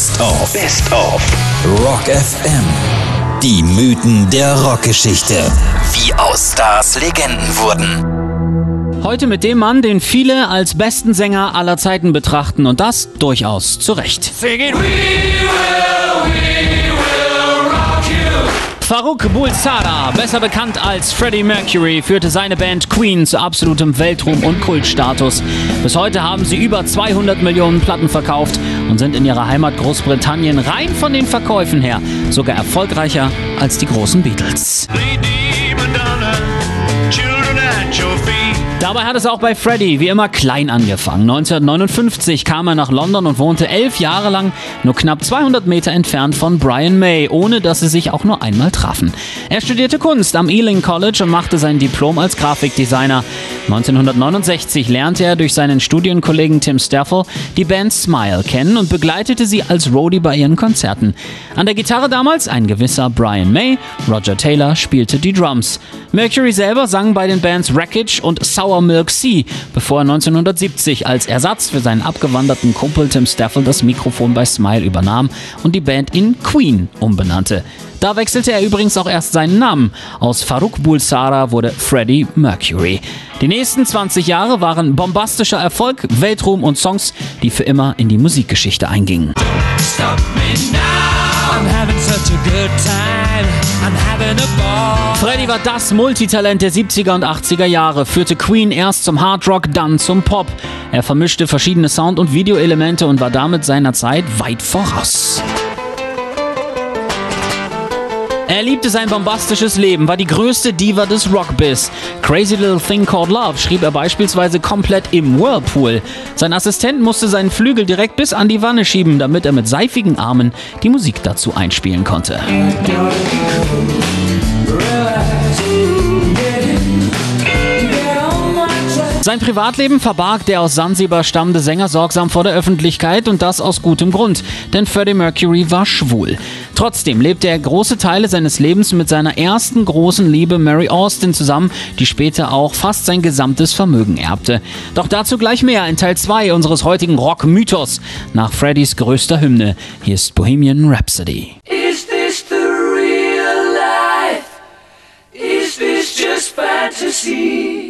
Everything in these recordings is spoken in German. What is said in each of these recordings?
Best of. Best of. Rock FM. Die Mythen der Rockgeschichte. Wie aus Stars Legenden wurden. Heute mit dem Mann, den viele als besten Sänger aller Zeiten betrachten und das durchaus zu Recht. Sing it. We will, we. Farouk Bulsara, besser bekannt als Freddie Mercury, führte seine Band Queen zu absolutem Weltruhm und Kultstatus. Bis heute haben sie über 200 Millionen Platten verkauft und sind in ihrer Heimat Großbritannien rein von den Verkäufen her sogar erfolgreicher als die großen Beatles. Lady Madonna, children at your feet. Dabei hat es auch bei Freddie wie immer klein angefangen. 1959 kam er nach London und wohnte elf Jahre lang nur knapp 200 Meter entfernt von Brian May, ohne dass sie sich auch nur einmal trafen. Er studierte Kunst am Ealing College und machte sein Diplom als Grafikdesigner. 1969 lernte er durch seinen Studienkollegen Tim Staffel die Band Smile kennen und begleitete sie als Roadie bei ihren Konzerten. An der Gitarre damals ein gewisser Brian May, Roger Taylor spielte die Drums. Mercury selber sang bei den Bands Wreckage und Sour Milk Sea, bevor er 1970 als Ersatz für seinen abgewanderten Kumpel Tim Staffel das Mikrofon bei Smile übernahm und die Band in Queen umbenannte. Da wechselte er übrigens auch erst seinen Namen. Aus Farouk Bulsara wurde Freddie Mercury. Die nächsten 20 Jahre waren bombastischer Erfolg, Weltruhm und Songs, die für immer in die Musikgeschichte eingingen. Stop me now. Freddie war das Multitalent der 70er und 80er Jahre, führte Queen erst zum Hardrock, dann zum Pop. Er vermischte verschiedene Sound- und Videoelemente und war damit seiner Zeit weit voraus. Er liebte sein bombastisches Leben, war die größte Diva des Rockbiz. Crazy Little Thing Called Love schrieb er beispielsweise komplett im Whirlpool. Sein Assistent musste seinen Flügel direkt bis an die Wanne schieben, damit er mit seifigen Armen die Musik dazu einspielen konnte. Sein Privatleben verbarg der aus Sansibar stammende Sänger sorgsam vor der Öffentlichkeit und das aus gutem Grund, denn Freddie Mercury war schwul. Trotzdem lebte er große Teile seines Lebens mit seiner ersten großen Liebe Mary Austin zusammen, die später auch fast sein gesamtes Vermögen erbte. Doch dazu gleich mehr in Teil 2 unseres heutigen Rock-Mythos nach Freddys größter Hymne. Hier ist Bohemian Rhapsody. Is this the real life? Is this just fantasy?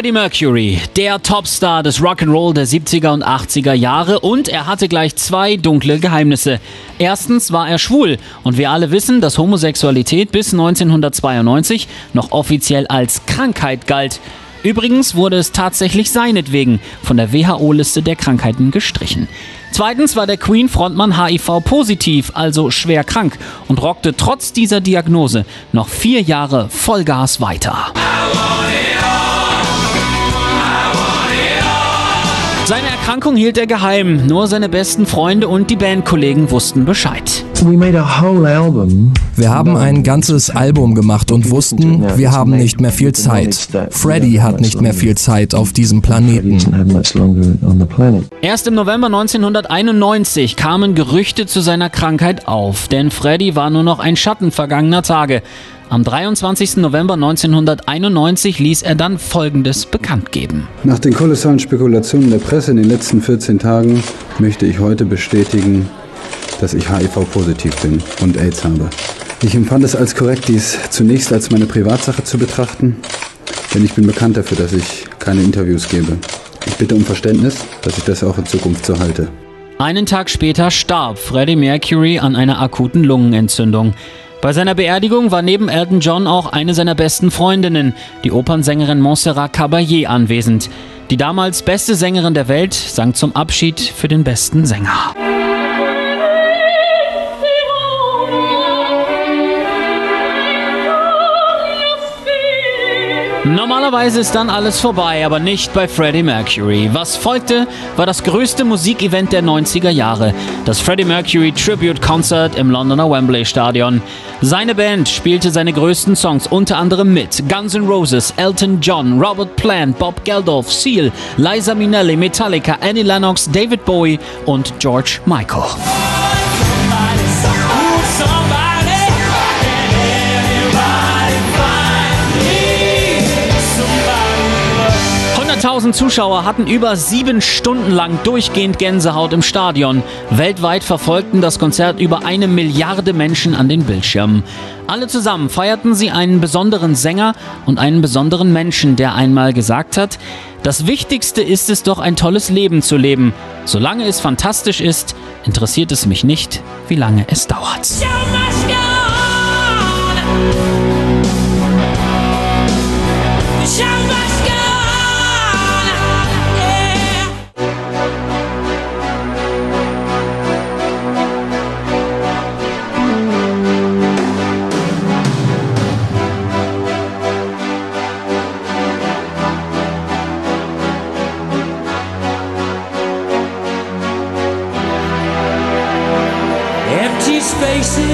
Freddie Mercury, der Topstar des Rock'n'Roll der 70er und 80er Jahre und er hatte gleich zwei dunkle Geheimnisse. Erstens war er schwul und wir alle wissen, dass Homosexualität bis 1992 noch offiziell als Krankheit galt. Übrigens wurde es tatsächlich seinetwegen von der WHO-Liste der Krankheiten gestrichen. Zweitens war der Queen-Frontmann HIV-positiv, also schwer krank und rockte trotz dieser Diagnose noch vier Jahre Vollgas weiter. Seine Erkrankung hielt er geheim. Nur seine besten Freunde und die Bandkollegen wussten Bescheid. Wir haben ein ganzes Album gemacht und wussten, wir haben nicht mehr viel Zeit. Freddie hat nicht mehr viel Zeit auf diesem Planeten. Erst im November 1991 kamen Gerüchte zu seiner Krankheit auf, denn Freddy war nur noch ein Schatten vergangener Tage. Am 23. November 1991 ließ er dann Folgendes bekannt geben. Nach den kolossalen Spekulationen der Presse in den letzten 14 Tagen möchte ich heute bestätigen, dass ich HIV-positiv bin und AIDS habe. Ich empfand es als korrekt, dies zunächst als meine Privatsache zu betrachten, denn ich bin bekannt dafür, dass ich keine Interviews gebe. Ich bitte um Verständnis, dass ich das auch in Zukunft so halte. Einen Tag später starb Freddie Mercury an einer akuten Lungenentzündung. Bei seiner Beerdigung war neben Elton John auch eine seiner besten Freundinnen, die Opernsängerin Montserrat Caballé, anwesend. Die damals beste Sängerin der Welt sang zum Abschied für den besten Sänger. Normalerweise ist dann alles vorbei, aber nicht bei Freddie Mercury. Was folgte, war das größte Musikevent der 90er Jahre, das Freddie Mercury Tribute Concert im Londoner Wembley Stadion. Seine Band spielte seine größten Songs unter anderem mit Guns N' Roses, Elton John, Robert Plant, Bob Geldof, Seal, Liza Minnelli, Metallica, Annie Lennox, David Bowie und George Michael. 80.000 Zuschauer hatten über sieben Stunden lang durchgehend Gänsehaut im Stadion. Weltweit verfolgten das Konzert über eine Milliarde Menschen an den Bildschirmen. Alle zusammen feierten sie einen besonderen Sänger und einen besonderen Menschen, der einmal gesagt hat, das Wichtigste ist es doch, ein tolles Leben zu leben. Solange es fantastisch ist, interessiert es mich nicht, wie lange es dauert.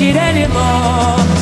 it anymore.